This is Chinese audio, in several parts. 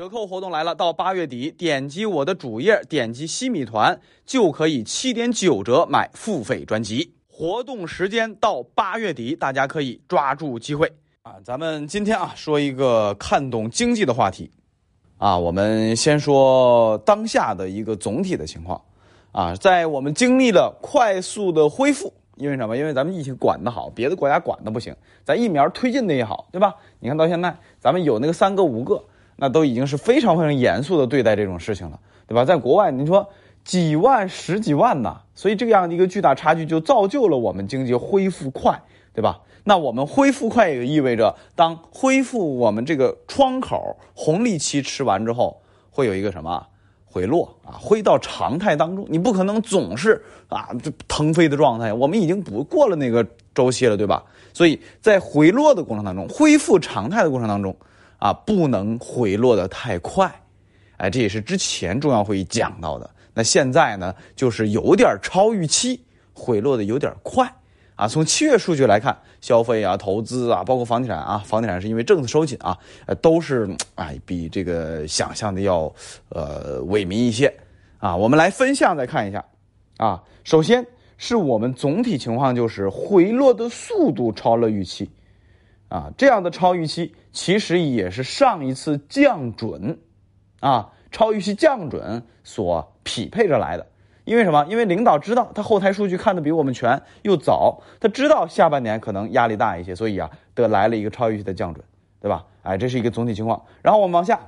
折扣活动来了，到八月底，点击我的主页，点击西米团就可以七点九折买付费专辑。活动时间到八月底，大家可以抓住机会啊！咱们今天啊说一个看懂经济的话题啊，我们先说当下的一个总体的情况啊，在我们经历了快速的恢复，因为什么？因为咱们疫情管得好，别的国家管的不行，咱疫苗推进的也好，对吧？你看到现在，咱们有那个三个五个。那都已经是非常非常严肃的对待这种事情了，对吧？在国外，你说几万、十几万呢？所以这样的一个巨大差距就造就了我们经济恢复快，对吧？那我们恢复快也就意味着，当恢复我们这个窗口红利期吃完之后，会有一个什么回落啊？回到常态当中，你不可能总是啊这腾飞的状态。我们已经不过了那个周期了，对吧？所以在回落的过程当中，恢复常态的过程当中。啊，不能回落的太快，哎，这也是之前重要会议讲到的。那现在呢，就是有点超预期，回落的有点快啊。从七月数据来看，消费啊、投资啊，包括房地产啊，房地产是因为政策收紧啊，呃，都是哎比这个想象的要呃萎靡一些啊。我们来分项再看一下啊，首先是我们总体情况就是回落的速度超了预期。啊，这样的超预期其实也是上一次降准，啊，超预期降准所匹配着来的。因为什么？因为领导知道他后台数据看的比我们全又早，他知道下半年可能压力大一些，所以啊，得来了一个超预期的降准，对吧？哎，这是一个总体情况。然后我们往下，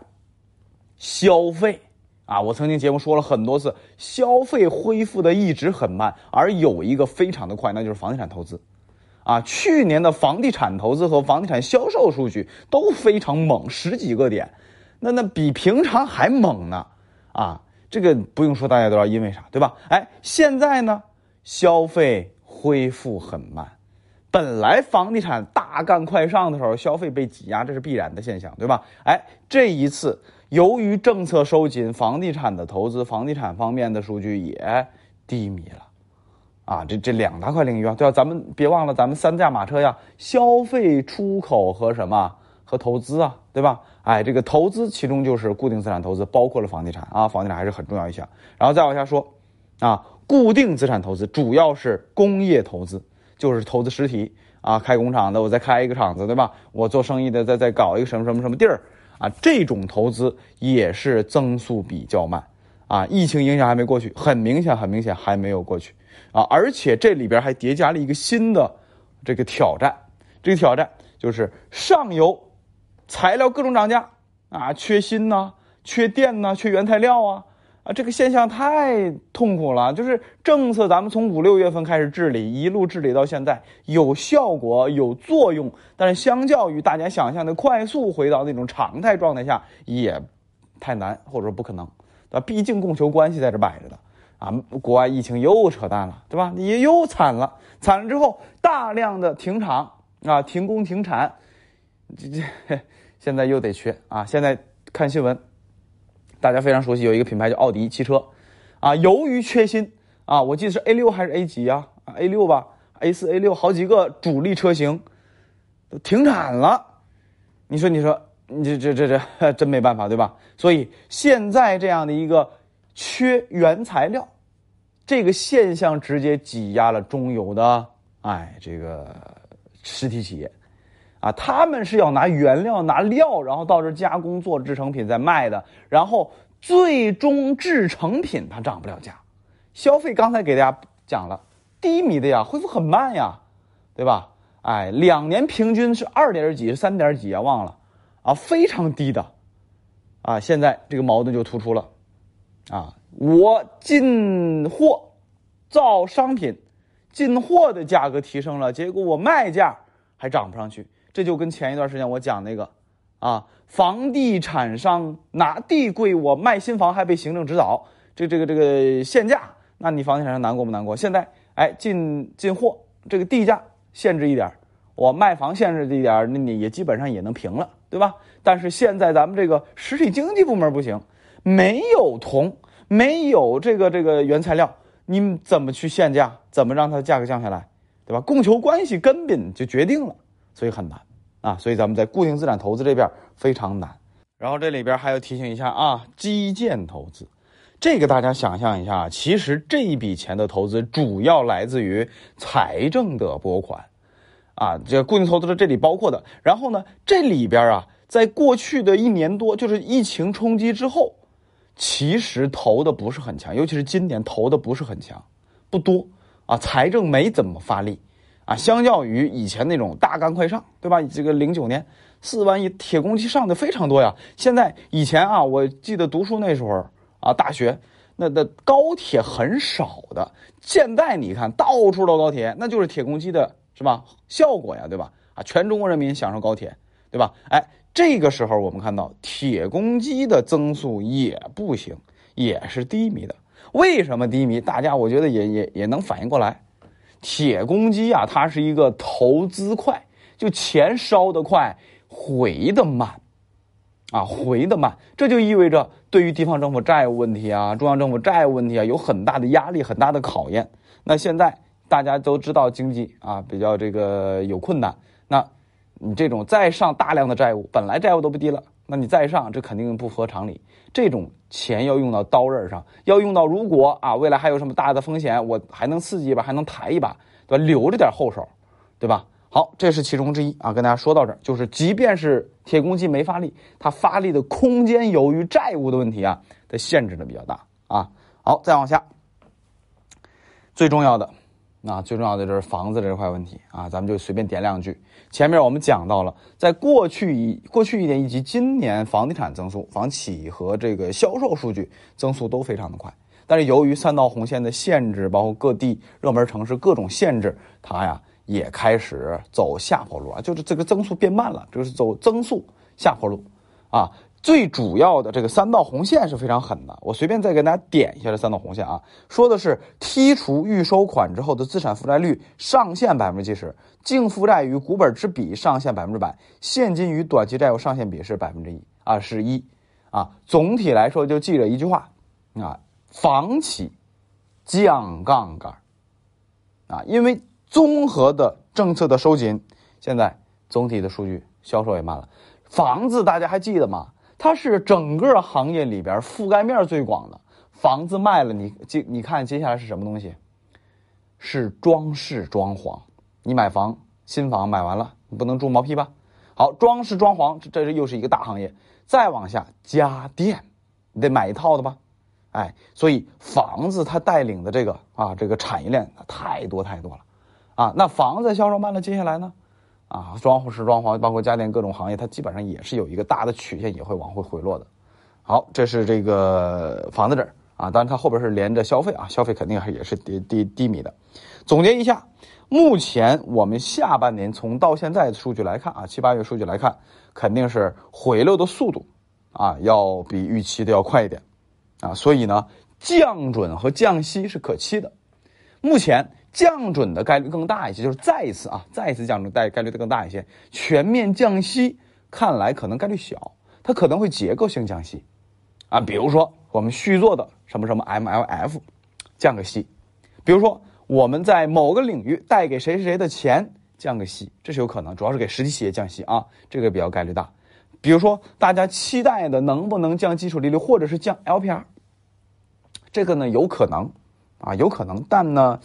消费啊，我曾经节目说了很多次，消费恢复的一直很慢，而有一个非常的快，那就是房地产投资。啊，去年的房地产投资和房地产销售数据都非常猛，十几个点，那那比平常还猛呢。啊，这个不用说，大家都知道因为啥，对吧？哎，现在呢，消费恢复很慢，本来房地产大干快上的时候，消费被挤压，这是必然的现象，对吧？哎，这一次由于政策收紧，房地产的投资、房地产方面的数据也低迷了。啊，这这两大块领域啊，对吧？咱们别忘了，咱们三驾马车呀，消费、出口和什么和投资啊，对吧？哎，这个投资其中就是固定资产投资，包括了房地产啊，房地产还是很重要一项。然后再往下说，啊，固定资产投资主要是工业投资，就是投资实体啊，开工厂的，我再开一个厂子，对吧？我做生意的，再再搞一个什么什么什么地儿啊，这种投资也是增速比较慢啊，疫情影响还没过去，很明显，很明显还没有过去。啊，而且这里边还叠加了一个新的这个挑战，这个挑战就是上游材料各种涨价啊，缺锌呐，缺电呐，缺原材料啊，啊，这个现象太痛苦了。就是政策咱们从五六月份开始治理，一路治理到现在，有效果有作用，但是相较于大家想象的快速回到那种常态状态下，也太难或者说不可能，啊？毕竟供求关系在这摆着的。啊，国外疫情又扯淡了，对吧？你又惨了，惨了之后大量的停厂啊，停工停产，这这现在又得缺啊。现在看新闻，大家非常熟悉，有一个品牌叫奥迪汽车，啊，由于缺芯啊，我记得是 A 六还是 A 几啊？A 六吧，A 四、A 六好几个主力车型都停产了。你说，你说，你这这这这 真没办法，对吧？所以现在这样的一个缺原材料。这个现象直接挤压了中游的，哎，这个实体企业，啊，他们是要拿原料、拿料，然后到这加工做制成品再卖的，然后最终制成品它涨不了价，消费刚才给大家讲了，低迷的呀，恢复很慢呀，对吧？哎，两年平均是二点几、三点几啊，忘了，啊，非常低的，啊，现在这个矛盾就突出了，啊。我进货造商品，进货的价格提升了，结果我卖价还涨不上去。这就跟前一段时间我讲那个，啊，房地产商拿地贵，我卖新房还被行政指导，这这个这个限价，那你房地产商难过不难过？现在哎，进进货这个地价限制一点，我卖房限制一点，那你也基本上也能平了，对吧？但是现在咱们这个实体经济部门不行，没有铜。没有这个这个原材料，你怎么去限价？怎么让它价格降下来？对吧？供求关系根本就决定了，所以很难啊。所以咱们在固定资产投资这边非常难。然后这里边还要提醒一下啊，基建投资，这个大家想象一下，其实这一笔钱的投资主要来自于财政的拨款，啊，这固定投资是这里包括的。然后呢，这里边啊，在过去的一年多，就是疫情冲击之后，其实投的不是很强，尤其是今年投的不是很强，不多啊，财政没怎么发力啊，相较于以前那种大干快上，对吧？这个零九年。四万亿铁公鸡上的非常多呀！现在以前啊，我记得读书那时候啊，大学那的高铁很少的。现在你看到处都高铁，那就是铁公鸡的是吧？效果呀，对吧？啊，全中国人民享受高铁，对吧？哎，这个时候我们看到铁公鸡的增速也不行，也是低迷的。为什么低迷？大家我觉得也也也能反应过来，铁公鸡啊，它是一个投资快，就钱烧得快。回的慢，啊，回的慢，这就意味着对于地方政府债务问题啊、中央政府债务问题啊，有很大的压力、很大的考验。那现在大家都知道经济啊比较这个有困难，那你这种再上大量的债务，本来债务都不低了，那你再上，这肯定不合常理。这种钱要用到刀刃上，要用到如果啊未来还有什么大的风险，我还能刺激一把，还能抬一把，对吧？留着点后手，对吧？好，这是其中之一啊，跟大家说到这儿，就是即便是铁公鸡没发力，它发力的空间由于债务的问题啊，它限制的比较大啊。好，再往下，最重要的，那，最重要的就是房子这块问题啊，咱们就随便点两句。前面我们讲到了，在过去一过去一年以及今年房地产增速、房企和这个销售数据增速都非常的快，但是由于三道红线的限制，包括各地热门城市各种限制，它呀。也开始走下坡路啊，就是这个增速变慢了，就是走增速下坡路，啊，最主要的这个三道红线是非常狠的。我随便再给大家点一下这三道红线啊，说的是剔除预收款之后的资产负债率上限百分之七十，净负债与股本之比上限百分之百，现金与短期债务上限比是百分之一啊，是一啊。总体来说就记着一句话啊，房企降杠杆啊，因为。综合的政策的收紧，现在总体的数据销售也慢了。房子大家还记得吗？它是整个行业里边覆盖面最广的。房子卖了，你接你看接下来是什么东西？是装饰装潢。你买房新房买完了，你不能住毛坯吧？好，装饰装潢，这这又是一个大行业。再往下，家电，你得买一套的吧？哎，所以房子它带领的这个啊，这个产业链太多太多了。啊，那房子销售慢了，接下来呢？啊，装饰装潢，包括家电各种行业，它基本上也是有一个大的曲线，也会往回回落的。好，这是这个房子这儿啊，当然它后边是连着消费啊，消费肯定还也是低低低迷的。总结一下，目前我们下半年从到现在的数据来看啊，七八月数据来看，肯定是回落的速度啊，要比预期的要快一点啊，所以呢，降准和降息是可期的。目前。降准的概率更大一些，就是再一次啊，再一次降准概概率的更大一些。全面降息看来可能概率小，它可能会结构性降息，啊，比如说我们续做的什么什么 MLF 降个息，比如说我们在某个领域贷给谁谁谁的钱降个息，这是有可能，主要是给实体企业降息啊，这个比较概率大。比如说大家期待的能不能降基础利率，或者是降 LPR，这个呢有可能。啊，有可能，但呢，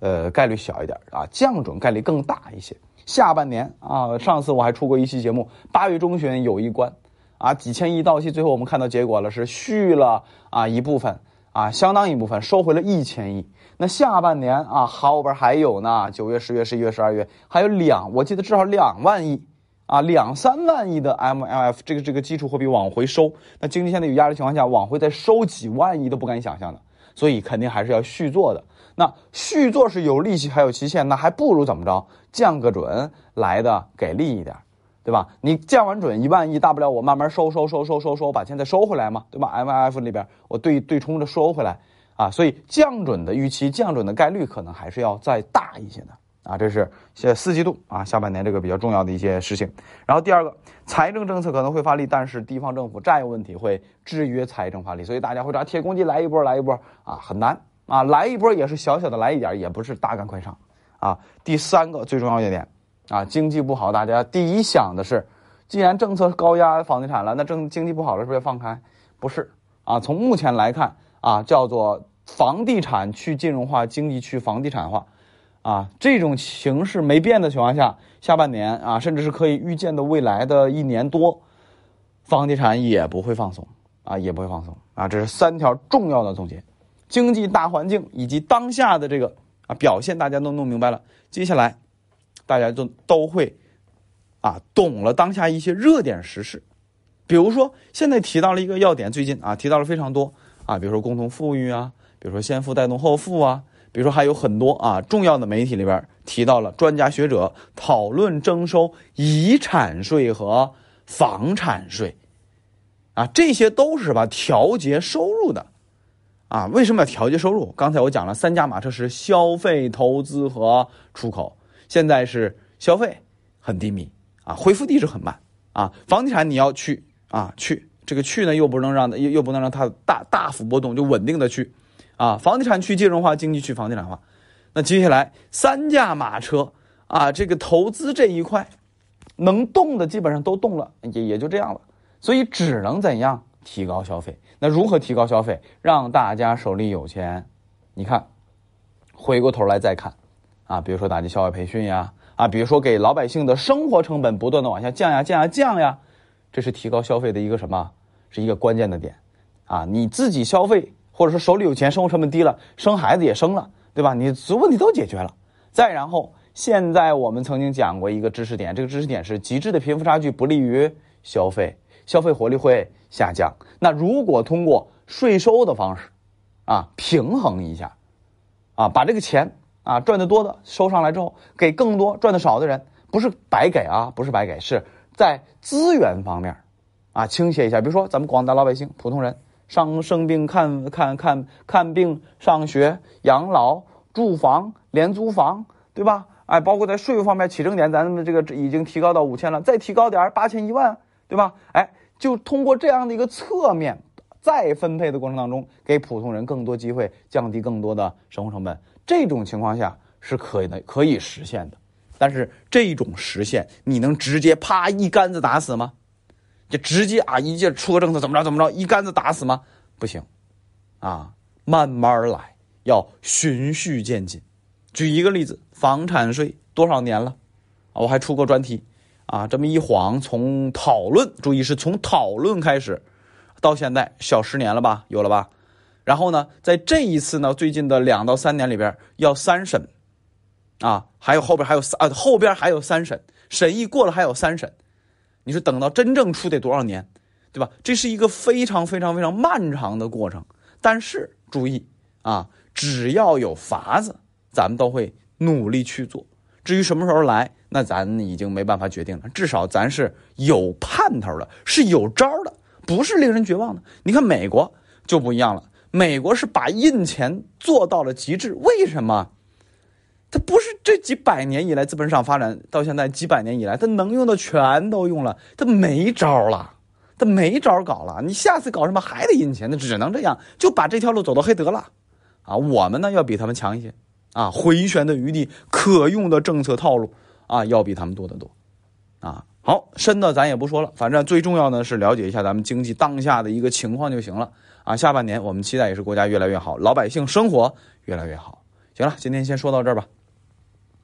呃，概率小一点啊，降准概率更大一些。下半年啊，上次我还出过一期节目，八月中旬有一关，啊，几千亿到期，最后我们看到结果了，是续了啊一部分，啊，相当一部分收回了一千亿。那下半年啊，后边还有呢，九月、十月、十一月、十二月，还有两，我记得至少两万亿，啊，两三万亿的 MLF 这个这个基础货币往回收。那经济现在有压力情况下，往回再收几万亿都不敢想象的。所以肯定还是要续做的。那续做是有利息还有期限，那还不如怎么着降个准来的给力一点，对吧？你降完准一万亿，大不了我慢慢收收收收收收，把钱再收回来嘛，对吧？M I F 里边我对对冲着收回来啊，所以降准的预期、降准的概率可能还是要再大一些的。啊，这是现四季度啊，下半年这个比较重要的一些事情。然后第二个，财政政策可能会发力，但是地方政府债务问题会制约财政发力，所以大家会找铁公鸡来一波，来一波啊，很难啊，来一波也是小小的来一点，也不是大干快上啊。第三个最重要一点啊，经济不好，大家第一想的是既然政策高压房地产了，那政经济不好了，是不是要放开？不是啊，从目前来看啊，叫做房地产去金融化，经济去房地产化，啊，这种形势没变的情况下，下半年啊，甚至是可以预见的未来的一年多，房地产也不会放松啊，也不会放松啊，这是三条重要的总结，经济大环境以及当下的这个啊表现，大家都弄明白了，接下来大家都都会啊懂了当下一些热点时事。比如说，现在提到了一个要点，最近啊提到了非常多啊，比如说共同富裕啊，比如说先富带动后富啊，比如说还有很多啊重要的媒体里边提到了专家学者讨论征收遗产税和房产税，啊，这些都是什么调节收入的，啊，为什么要调节收入？刚才我讲了三驾马车是消费、投资和出口，现在是消费很低迷啊，恢复地质很慢啊，房地产你要去。啊，去这个去呢，又不能让又又不能让它大大幅波动，就稳定的去，啊，房地产去金融化，经济去房地产化，那接下来三驾马车啊，这个投资这一块能动的基本上都动了，也也就这样了，所以只能怎样提高消费？那如何提高消费，让大家手里有钱？你看，回过头来再看，啊，比如说打击校外培训呀，啊，比如说给老百姓的生活成本不断的往下降呀，降呀，降呀。这是提高消费的一个什么？是一个关键的点，啊，你自己消费，或者说手里有钱，生活成本低了，生孩子也生了，对吧？你所有问题都解决了。再然后，现在我们曾经讲过一个知识点，这个知识点是极致的贫富差距不利于消费，消费活力会下降。那如果通过税收的方式，啊，平衡一下，啊，把这个钱啊赚的多的收上来之后，给更多赚的少的人，不是白给啊，不是白给，是。在资源方面，啊，倾斜一下。比如说，咱们广大老百姓、普通人上生病看看看看病、上学、养老、住房、廉租房，对吧？哎，包括在税务方面，起征点咱们这个已经提高到五千了，再提高点八千一万，对吧？哎，就通过这样的一个侧面再分配的过程当中，给普通人更多机会，降低更多的生活成本。这种情况下是可以的，可以实现的。但是这种实现，你能直接啪一竿子打死吗？就直接啊一届出个政策怎么着怎么着一竿子打死吗？不行，啊，慢慢来，要循序渐进。举一个例子，房产税多少年了？我还出过专题，啊，这么一晃从讨论，注意是从讨论开始，到现在小十年了吧，有了吧？然后呢，在这一次呢，最近的两到三年里边要三审。啊，还有后边还有三啊，后边还有三审，审议过了还有三审，你说等到真正出得多少年，对吧？这是一个非常非常非常漫长的过程。但是注意啊，只要有法子，咱们都会努力去做。至于什么时候来，那咱已经没办法决定了。至少咱是有盼头的，是有招的，不是令人绝望的。你看美国就不一样了，美国是把印钱做到了极致。为什么？它不是这几百年以来资本市场发展到现在几百年以来，它能用的全都用了，它没招了，它没招搞了。你下次搞什么还得印钱，那只能这样，就把这条路走到黑得了。啊，我们呢要比他们强一些，啊，回旋的余地、可用的政策套路啊，要比他们多得多。啊，好深的咱也不说了，反正最重要的是了解一下咱们经济当下的一个情况就行了。啊，下半年我们期待也是国家越来越好，老百姓生活越来越好。行了，今天先说到这儿吧。